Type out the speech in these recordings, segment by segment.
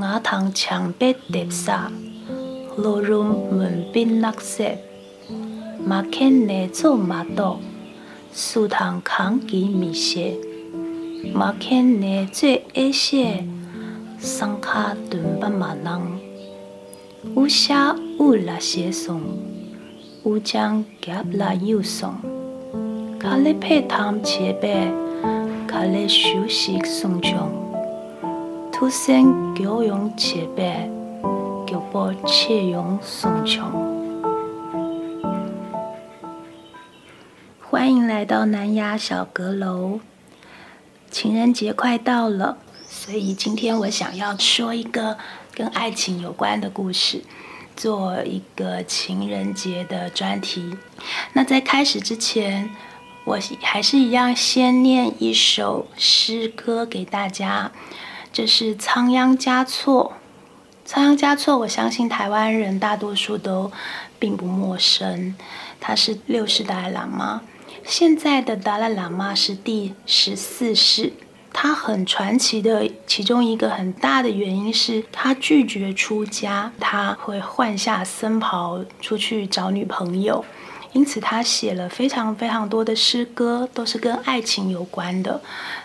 瓦塘墙壁叠沙，路入门边垃圾，马看内做马刀，树塘扛起米线，马看内做一些，上卡蹲把马囊，乌下乌拉些松，乌将夹拉又松，卡里配汤切白，卡里休息松中。土生九用切白，九波切用松琼。欢迎来到南雅小阁楼。情人节快到了，所以今天我想要说一个跟爱情有关的故事，做一个情人节的专题。那在开始之前，我还是一样先念一首诗歌给大家。这是仓央嘉措，仓央嘉措，我相信台湾人大多数都并不陌生。他是六世达赖喇嘛，现在的达赖喇嘛是第十四世。他很传奇的，其中一个很大的原因是他拒绝出家，他会换下僧袍出去找女朋友。因此，他写了非常非常多的诗歌，都是跟爱情有关的。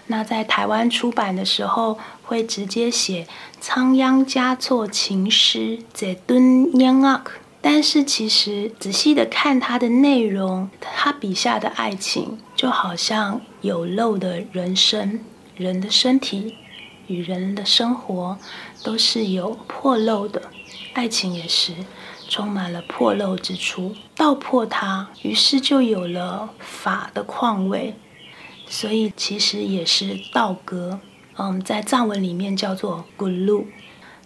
那在台湾出版的时候，会直接写“仓央嘉措情诗”在敦央阿。但是，其实仔细的看他的内容，他笔下的爱情就好像有漏的人生，人的身体与人的生活都是有破漏的，爱情也是。充满了破漏之处，道破它，于是就有了法的况味，所以其实也是道歌。嗯，在藏文里面叫做咕噜，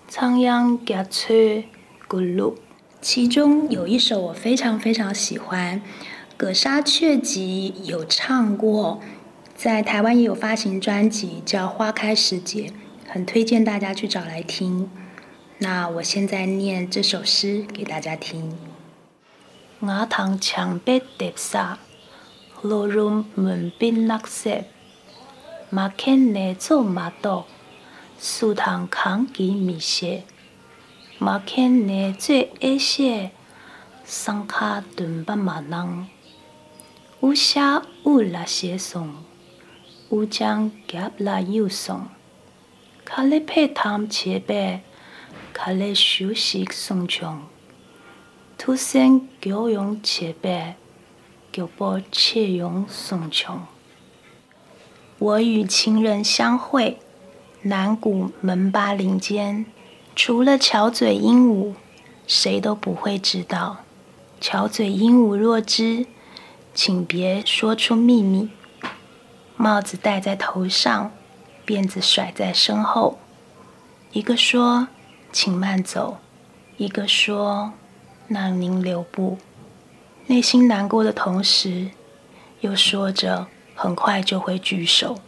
仓央嘉措咕噜。其中有一首我非常非常喜欢，葛沙雀集有唱过，在台湾也有发行专辑叫《花开时节》，很推荐大家去找来听。那我现在念这首诗给大家听。瓦塘墙壁叠沙，路入门边垃圾，马看内做马刀，树塘扛起米线，马看内做一些，上卡蹲把马囊，乌下乌拉些松，乌将夹拉又松，卡里配汤切白。卡勒休息松穷，土生九用切白，九波切用松穷。我与情人相会，南谷门巴林间，除了巧嘴鹦鹉，谁都不会知道。巧嘴鹦鹉若知，请别说出秘密。帽子戴在头上，辫子甩在身后。一个说。请慢走。一个说：“让您留步。”内心难过的同时，又说着：“很快就会聚首。”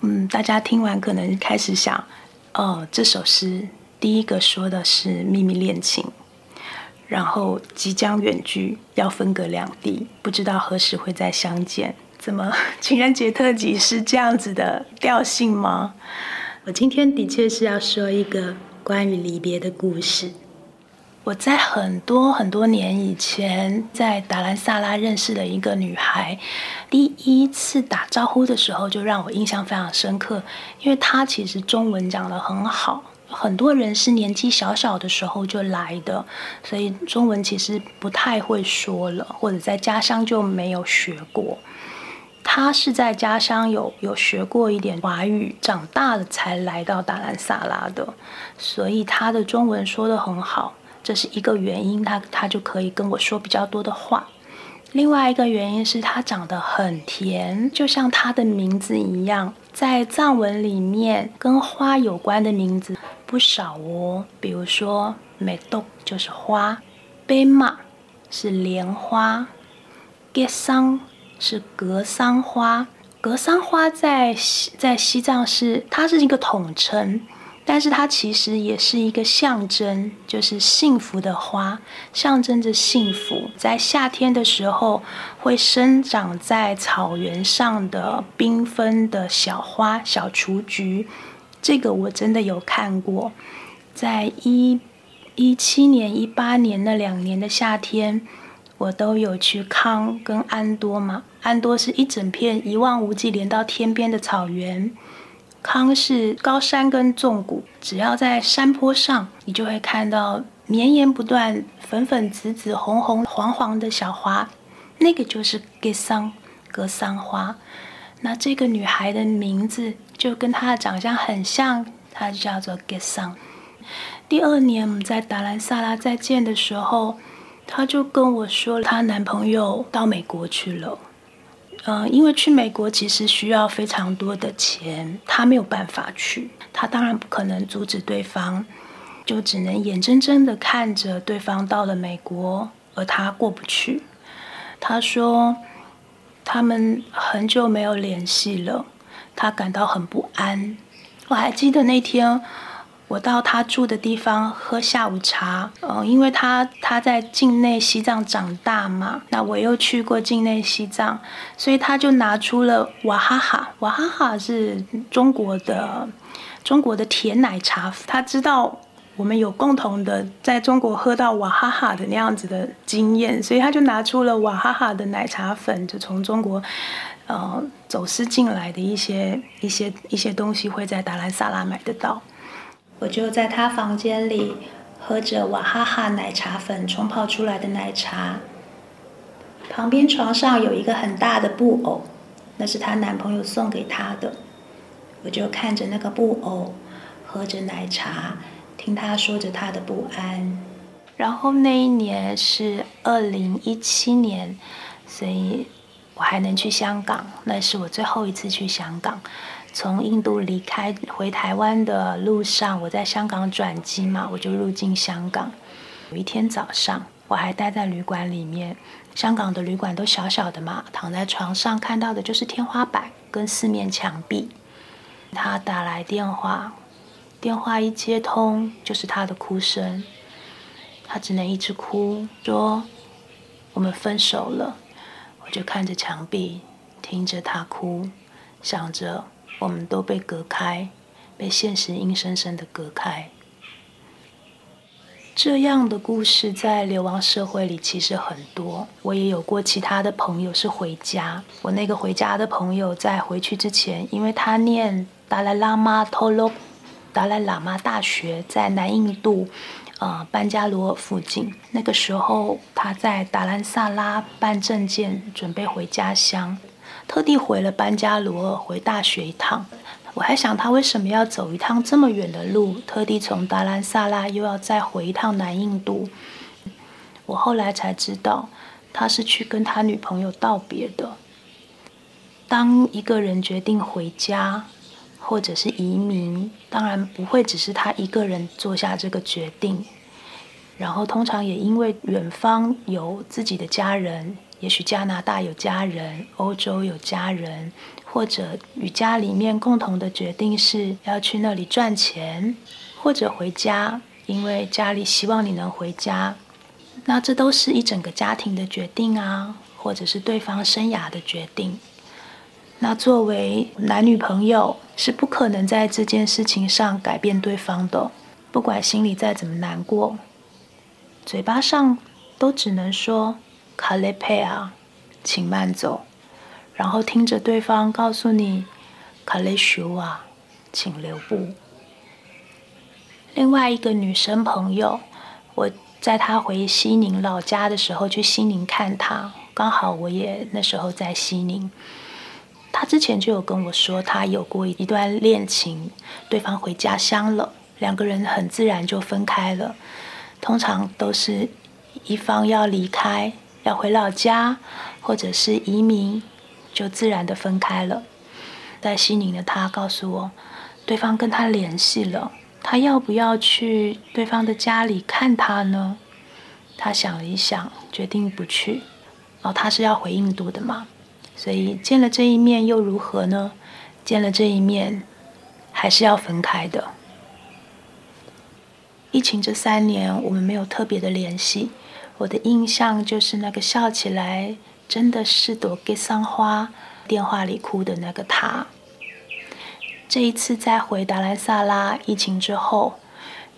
嗯，大家听完可能开始想：“哦，这首诗第一个说的是秘密恋情，然后即将远距，要分隔两地，不知道何时会再相见。怎么 情人节特辑是这样子的调性吗？”我今天的确是要说一个关于离别的故事。我在很多很多年以前，在达兰萨拉认识的一个女孩，第一次打招呼的时候就让我印象非常深刻，因为她其实中文讲得很好。很多人是年纪小小的时候就来的，所以中文其实不太会说了，或者在家乡就没有学过。他是在家乡有有学过一点华语，长大了才来到达兰萨拉的，所以他的中文说的很好，这是一个原因，他他就可以跟我说比较多的话。另外一个原因是他长得很甜，就像他的名字一样，在藏文里面跟花有关的名字不少哦，比如说美豆就是花，贝玛是莲花，格桑。是格桑花，格桑花在西在西藏是它是一个统称，但是它其实也是一个象征，就是幸福的花，象征着幸福。在夏天的时候，会生长在草原上的缤纷的小花、小雏菊，这个我真的有看过，在一一七年、一八年那两年的夏天，我都有去康跟安多嘛。安多是一整片一望无际、连到天边的草原，康是高山跟纵谷，只要在山坡上，你就会看到绵延不断、粉粉紫紫、红红黄黄的小花，那个就是格桑格桑花。那这个女孩的名字就跟她的长相很像，她就叫做格桑。第二年我们在达兰萨拉再见的时候，她就跟我说，她男朋友到美国去了。嗯，因为去美国其实需要非常多的钱，她没有办法去。她当然不可能阻止对方，就只能眼睁睁的看着对方到了美国，而她过不去。她说。他们很久没有联系了，他感到很不安。我还记得那天，我到他住的地方喝下午茶。嗯，因为他他在境内西藏长大嘛，那我又去过境内西藏，所以他就拿出了娃哈哈。娃哈哈是中国的中国的甜奶茶，他知道。我们有共同的在中国喝到娃哈哈的那样子的经验，所以他就拿出了娃哈哈的奶茶粉，就从中国，呃，走私进来的一些一些一些东西会在达兰萨拉买得到。我就在他房间里喝着娃哈哈奶茶粉冲泡出来的奶茶，旁边床上有一个很大的布偶，那是她男朋友送给她的。我就看着那个布偶，喝着奶茶。听他说着他的不安，然后那一年是二零一七年，所以我还能去香港。那是我最后一次去香港。从印度离开回台湾的路上，我在香港转机嘛，我就入境香港。有一天早上，我还待在旅馆里面。香港的旅馆都小小的嘛，躺在床上看到的就是天花板跟四面墙壁。他打来电话。电话一接通，就是他的哭声。他只能一直哭，说：“我们分手了。”我就看着墙壁，听着他哭，想着我们都被隔开，被现实硬生生的隔开。这样的故事在流亡社会里其实很多。我也有过其他的朋友是回家。我那个回家的朋友在回去之前，因为他念达赖喇嘛托洛。达赖喇嘛大学在南印度，呃，班加罗尔附近。那个时候，他在达兰萨拉办证件，准备回家乡，特地回了班加罗尔回大学一趟。我还想他为什么要走一趟这么远的路，特地从达兰萨拉又要再回一趟南印度。我后来才知道，他是去跟他女朋友道别的。当一个人决定回家。或者是移民，当然不会只是他一个人做下这个决定。然后通常也因为远方有自己的家人，也许加拿大有家人，欧洲有家人，或者与家里面共同的决定是要去那里赚钱，或者回家，因为家里希望你能回家。那这都是一整个家庭的决定啊，或者是对方生涯的决定。那作为男女朋友，是不可能在这件事情上改变对方的。不管心里再怎么难过，嘴巴上都只能说“卡雷佩啊，请慢走”，然后听着对方告诉你“卡雷修啊，请留步”。另外一个女生朋友，我在她回西宁老家的时候去西宁看她，刚好我也那时候在西宁。她之前就有跟我说，她有过一段恋情，对方回家乡了，两个人很自然就分开了。通常都是一方要离开，要回老家，或者是移民，就自然的分开了。在西宁的他告诉我，对方跟他联系了，他要不要去对方的家里看他呢？他想了一想，决定不去。哦，他是要回印度的嘛？所以见了这一面又如何呢？见了这一面，还是要分开的。疫情这三年，我们没有特别的联系。我的印象就是那个笑起来真的是朵格桑花，电话里哭的那个他。这一次在回达兰萨拉疫情之后，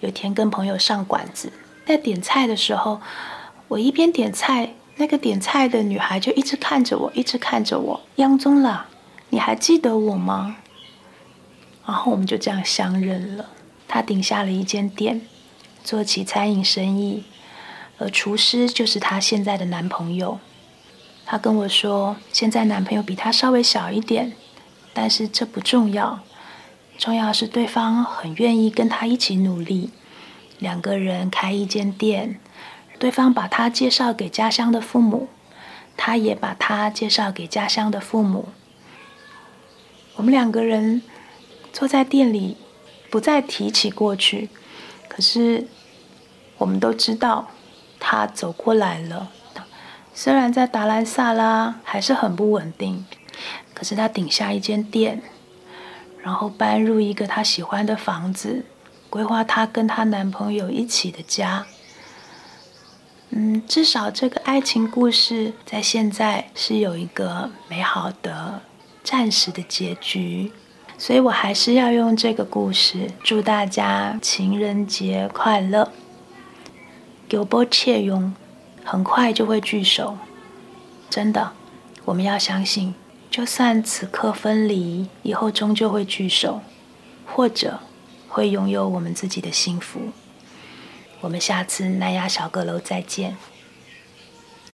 有天跟朋友上馆子，在点菜的时候，我一边点菜，那个点菜的女孩就一直看着我，一直看着我。央宗了，你还记得我吗？然后我们就这样相认了。她顶下了一间店，做起餐饮生意，而厨师就是她现在的男朋友。她跟我说，现在男朋友比她稍微小一点，但是这不重要。重要是对方很愿意跟他一起努力，两个人开一间店，对方把他介绍给家乡的父母，他也把他介绍给家乡的父母。我们两个人坐在店里，不再提起过去，可是我们都知道他走过来了。虽然在达兰萨拉还是很不稳定，可是他顶下一间店。然后搬入一个她喜欢的房子，规划她跟她男朋友一起的家。嗯，至少这个爱情故事在现在是有一个美好的、暂时的结局。所以我还是要用这个故事祝大家情人节快乐。有波切用，很快就会聚首。真的，我们要相信。就算此刻分离，以后终究会聚首，或者会拥有我们自己的幸福。我们下次南亚小阁楼再见。